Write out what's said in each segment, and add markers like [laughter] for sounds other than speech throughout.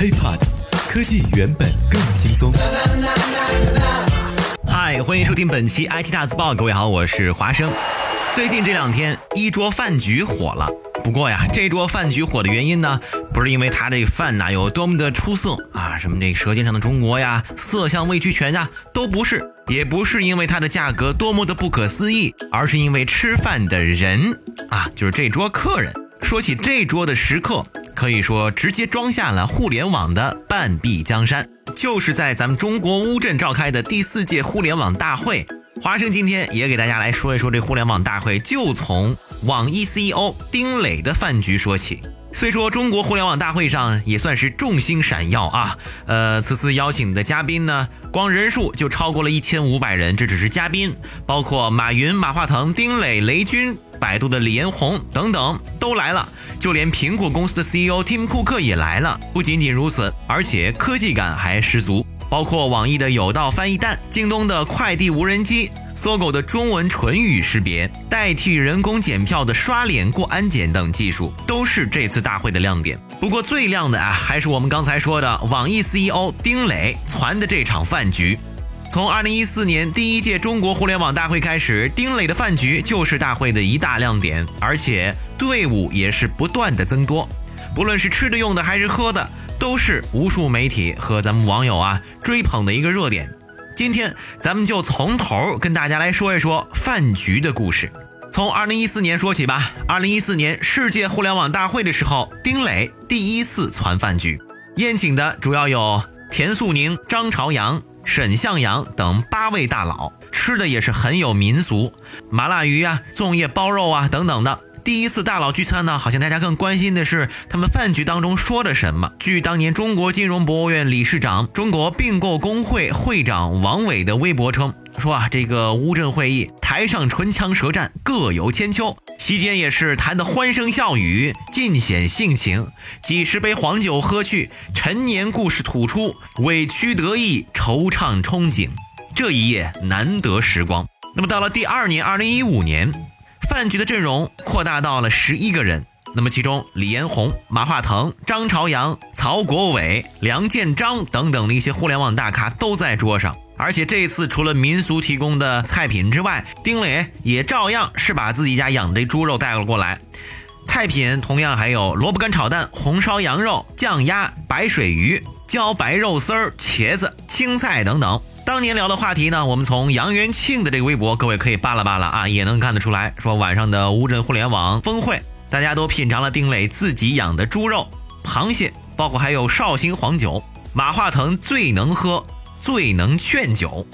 HiPod，科技原本更轻松。嗨，欢迎收听本期 IT 大字报。各位好，我是华生。最近这两天，一桌饭局火了。不过呀，这桌饭局火的原因呢，不是因为他这饭呐有多么的出色啊，什么这《舌尖上的中国》呀，色香味俱全呀，都不是，也不是因为它的价格多么的不可思议，而是因为吃饭的人啊，就是这桌客人。说起这桌的食客，可以说直接装下了互联网的半壁江山。就是在咱们中国乌镇召开的第四届互联网大会，华生今天也给大家来说一说这互联网大会，就从网易 CEO 丁磊的饭局说起。虽说中国互联网大会上也算是众星闪耀啊，呃，此次邀请的嘉宾呢，光人数就超过了一千五百人，这只是嘉宾，包括马云、马化腾、丁磊、雷军。百度的李彦宏等等都来了，就连苹果公司的 CEO 蒂姆·库克也来了。不仅仅如此，而且科技感还十足，包括网易的有道翻译蛋、京东的快递无人机、搜狗的中文唇语识别，代替人工检票的刷脸过安检等技术，都是这次大会的亮点。不过最亮的啊，还是我们刚才说的网易 CEO 丁磊传的这场饭局。从二零一四年第一届中国互联网大会开始，丁磊的饭局就是大会的一大亮点，而且队伍也是不断的增多，不论是吃的、用的还是喝的，都是无数媒体和咱们网友啊追捧的一个热点。今天咱们就从头跟大家来说一说饭局的故事，从二零一四年说起吧。二零一四年世界互联网大会的时候，丁磊第一次传饭局，宴请的主要有田素宁、张朝阳。沈向阳等八位大佬吃的也是很有民俗，麻辣鱼啊、粽叶包肉啊等等的。第一次大佬聚餐呢，好像大家更关心的是他们饭局当中说的什么。据当年中国金融博物院理事长、中国并购工会会长王伟的微博称。说啊，这个乌镇会议台上唇枪舌战，各有千秋，席间也是谈得欢声笑语，尽显性情。几十杯黄酒喝去，陈年故事吐出，委屈得意，惆怅憧憬，这一夜难得时光。那么到了第二年，二零一五年，饭局的阵容扩大到了十一个人。那么其中，李彦宏、马化腾、张朝阳、曹国伟、梁建章等等的一些互联网大咖都在桌上。而且这一次除了民俗提供的菜品之外，丁磊也照样是把自己家养的猪肉带了过来。菜品同样还有萝卜干炒蛋、红烧羊肉、酱鸭、白水鱼、茭白肉丝儿、茄子、青菜等等。当年聊的话题呢，我们从杨元庆的这个微博，各位可以扒拉扒拉啊，也能看得出来。说晚上的乌镇互联网峰会，大家都品尝了丁磊自己养的猪肉、螃蟹，包括还有绍兴黄酒。马化腾最能喝。最能劝酒，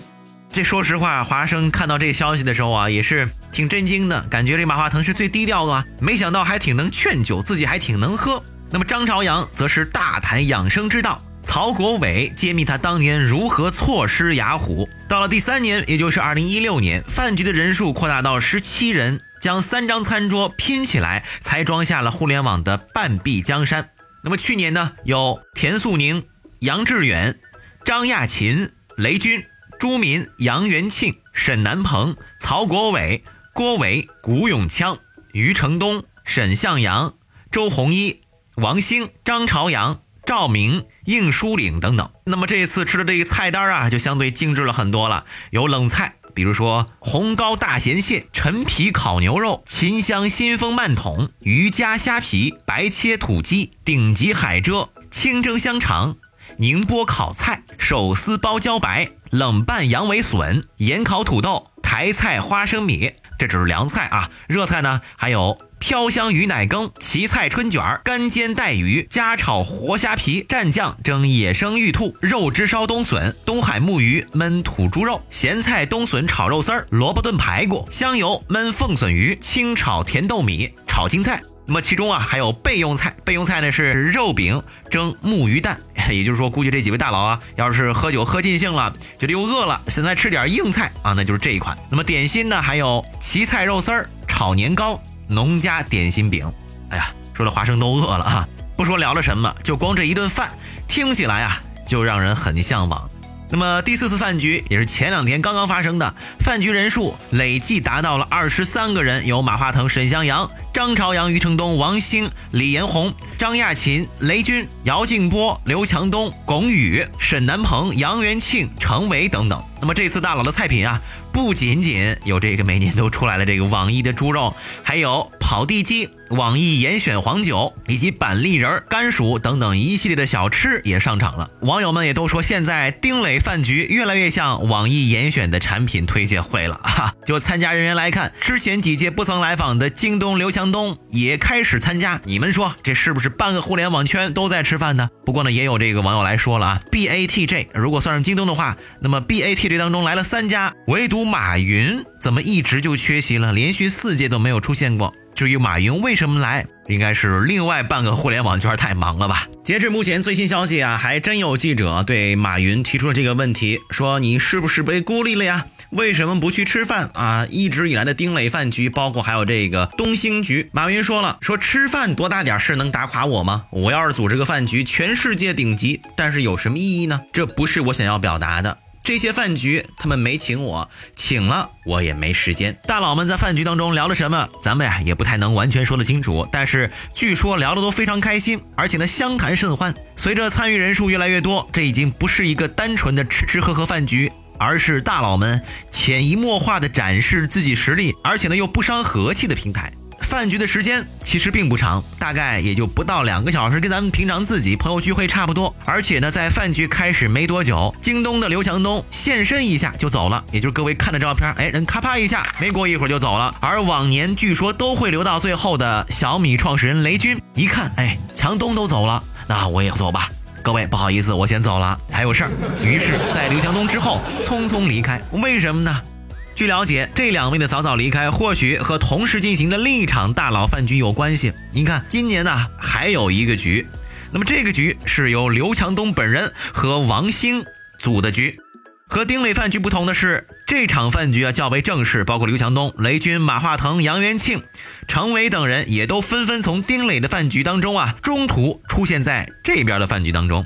这说实话，华生看到这消息的时候啊，也是挺震惊的，感觉这马化腾是最低调的啊，没想到还挺能劝酒，自己还挺能喝。那么张朝阳则是大谈养生之道，曹国伟揭秘他当年如何错失雅虎。到了第三年，也就是二零一六年，饭局的人数扩大到十七人，将三张餐桌拼起来，才装下了互联网的半壁江山。那么去年呢，有田素宁、杨致远。张亚勤、雷军、朱民、杨元庆、沈南鹏、曹国伟、郭伟、古永锵、余承东、沈向阳、周鸿祎、王兴、张朝阳、赵明、应书岭等等。那么这一次吃的这个菜单啊，就相对精致了很多了。有冷菜，比如说红膏大咸蟹、陈皮烤牛肉、秦香新风慢桶、鱼夹虾皮、白切土鸡、顶级海蜇、清蒸香肠。宁波烤菜、手撕包茭白、冷拌羊尾笋、盐烤土豆、台菜花生米，这只是凉菜啊。热菜呢，还有飘香鱼奶羹、荠菜春卷、干煎带鱼、家炒活虾皮、蘸酱蒸野生玉兔、肉汁烧冬笋、东海木鱼焖土猪肉、咸菜冬笋炒肉丝儿、萝卜炖排骨、香油焖凤笋鱼、清炒甜豆米、炒青菜。那么其中啊还有备用菜，备用菜呢是肉饼蒸木鱼蛋，[laughs] 也就是说，估计这几位大佬啊，要是喝酒喝尽兴了，觉得又饿了，现在吃点硬菜啊，那就是这一款。那么点心呢还有荠菜肉丝儿、炒年糕、农家点心饼。哎呀，说的华生都饿了啊！不说聊了什么，就光这一顿饭，听起来啊就让人很向往。那么第四次饭局也是前两天刚刚发生的，饭局人数累计达到了二十三个人，有马化腾、沈向阳、张朝阳、余承东、王兴、李彦宏、张亚勤、雷军、姚劲波、刘强东、龚宇、沈南鹏、杨元庆、程维等等。那么这次大佬的菜品啊，不仅仅有这个每年都出来的这个网易的猪肉，还有跑地鸡、网易严选黄酒以及板栗仁、甘薯等等一系列的小吃也上场了。网友们也都说，现在丁磊饭局越来越像网易严选的产品推介会了 [laughs] 哈。就参加人员来看，之前几届不曾来访的京东刘强东也开始参加。你们说这是不是半个互联网圈都在吃饭呢？不过呢，也有这个网友来说了啊，BATJ 如果算上京东的话，那么 BAT 这当中来了三家，唯独马云怎么一直就缺席了，连续四届都没有出现过。至于马云为什么来，应该是另外半个互联网圈太忙了吧。截至目前最新消息啊，还真有记者对马云提出了这个问题，说你是不是被孤立了呀？为什么不去吃饭啊？一直以来的丁磊饭局，包括还有这个东兴局，马云说了，说吃饭多大点事能打垮我吗？我要是组织个饭局，全世界顶级，但是有什么意义呢？这不是我想要表达的。这些饭局他们没请我，请了我也没时间。大佬们在饭局当中聊了什么，咱们呀也不太能完全说得清楚。但是据说聊得都非常开心，而且呢相谈甚欢。随着参与人数越来越多，这已经不是一个单纯的吃吃喝喝饭局。而是大佬们潜移默化的展示自己实力，而且呢又不伤和气的平台。饭局的时间其实并不长，大概也就不到两个小时，跟咱们平常自己朋友聚会差不多。而且呢，在饭局开始没多久，京东的刘强东现身一下就走了，也就是各位看的照片，哎，人咔啪一下，没过一会儿就走了。而往年据说都会留到最后的小米创始人雷军，一看，哎，强东都走了，那我也走吧。各位不好意思，我先走了，还有事儿。[laughs] 于是，在刘强东之后匆匆离开。为什么呢？据了解，这两位的早早离开，或许和同时进行的另一场大佬饭局有关系。您看，今年呢还有一个局，那么这个局是由刘强东本人和王兴组的局。和丁磊饭局不同的是，这场饭局啊较为正式，包括刘强东、雷军、马化腾、杨元庆、程伟等人也都纷纷从丁磊的饭局当中啊中途出现在这边的饭局当中。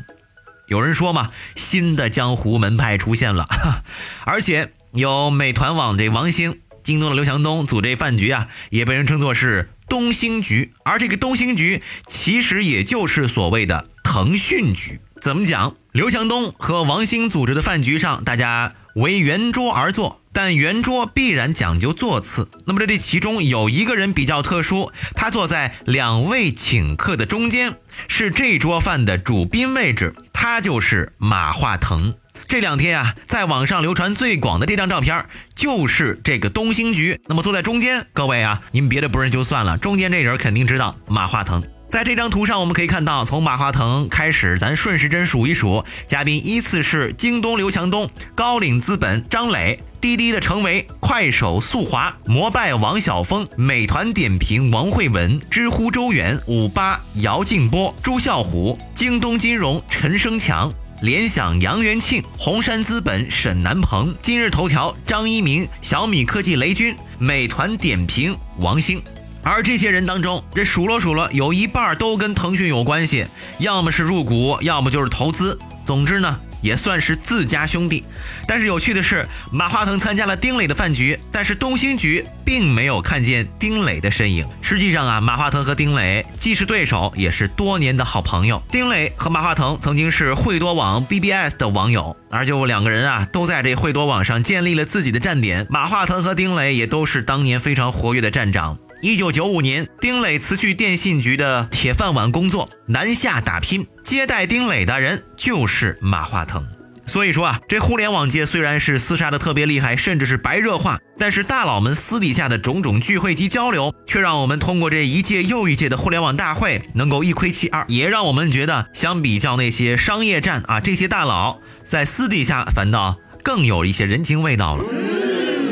有人说嘛，新的江湖门派出现了，[laughs] 而且有美团网这王兴、京东的刘强东组这饭局啊，也被人称作是东兴局，而这个东兴局其实也就是所谓的腾讯局。怎么讲？刘强东和王兴组织的饭局上，大家围圆桌而坐，但圆桌必然讲究座次。那么这这其中有一个人比较特殊，他坐在两位请客的中间，是这桌饭的主宾位置，他就是马化腾。这两天啊，在网上流传最广的这张照片，就是这个东兴局。那么坐在中间，各位啊，你们别的不认就算了，中间这人肯定知道马化腾。在这张图上，我们可以看到，从马化腾开始，咱顺时针数一数，嘉宾依次是京东刘强东、高瓴资本张磊、滴滴的程维、快手速滑、摩拜王晓峰、美团点评王慧文、知乎周远、五八姚劲波、朱啸虎、京东金融陈生强、联想杨元庆、红杉资本沈南鹏、今日头条张一鸣、小米科技雷军、美团点评王兴。而这些人当中，这数落数落，有一半都跟腾讯有关系，要么是入股，要么就是投资。总之呢，也算是自家兄弟。但是有趣的是，马化腾参加了丁磊的饭局，但是东兴局并没有看见丁磊的身影。实际上啊，马化腾和丁磊既是对手，也是多年的好朋友。丁磊和马化腾曾经是惠多网 BBS 的网友，而就两个人啊，都在这惠多网上建立了自己的站点。马化腾和丁磊也都是当年非常活跃的站长。一九九五年，丁磊辞去电信局的铁饭碗工作，南下打拼。接待丁磊的人就是马化腾。所以说啊，这互联网界虽然是厮杀的特别厉害，甚至是白热化，但是大佬们私底下的种种聚会及交流，却让我们通过这一届又一届的互联网大会，能够一窥其二，也让我们觉得，相比较那些商业战啊，这些大佬在私底下反倒更有一些人情味道了。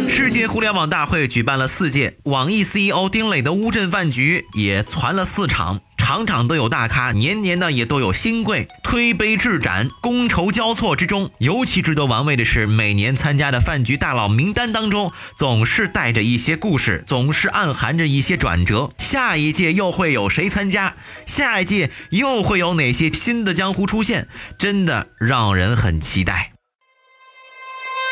世界互联网大会举办了四届，网易 CEO 丁磊的乌镇饭局也攒了四场，场场都有大咖，年年呢也都有新贵推杯置盏，觥筹交错之中。尤其值得玩味的是，每年参加的饭局大佬名单当中，总是带着一些故事，总是暗含着一些转折。下一届又会有谁参加？下一届又会有哪些新的江湖出现？真的让人很期待。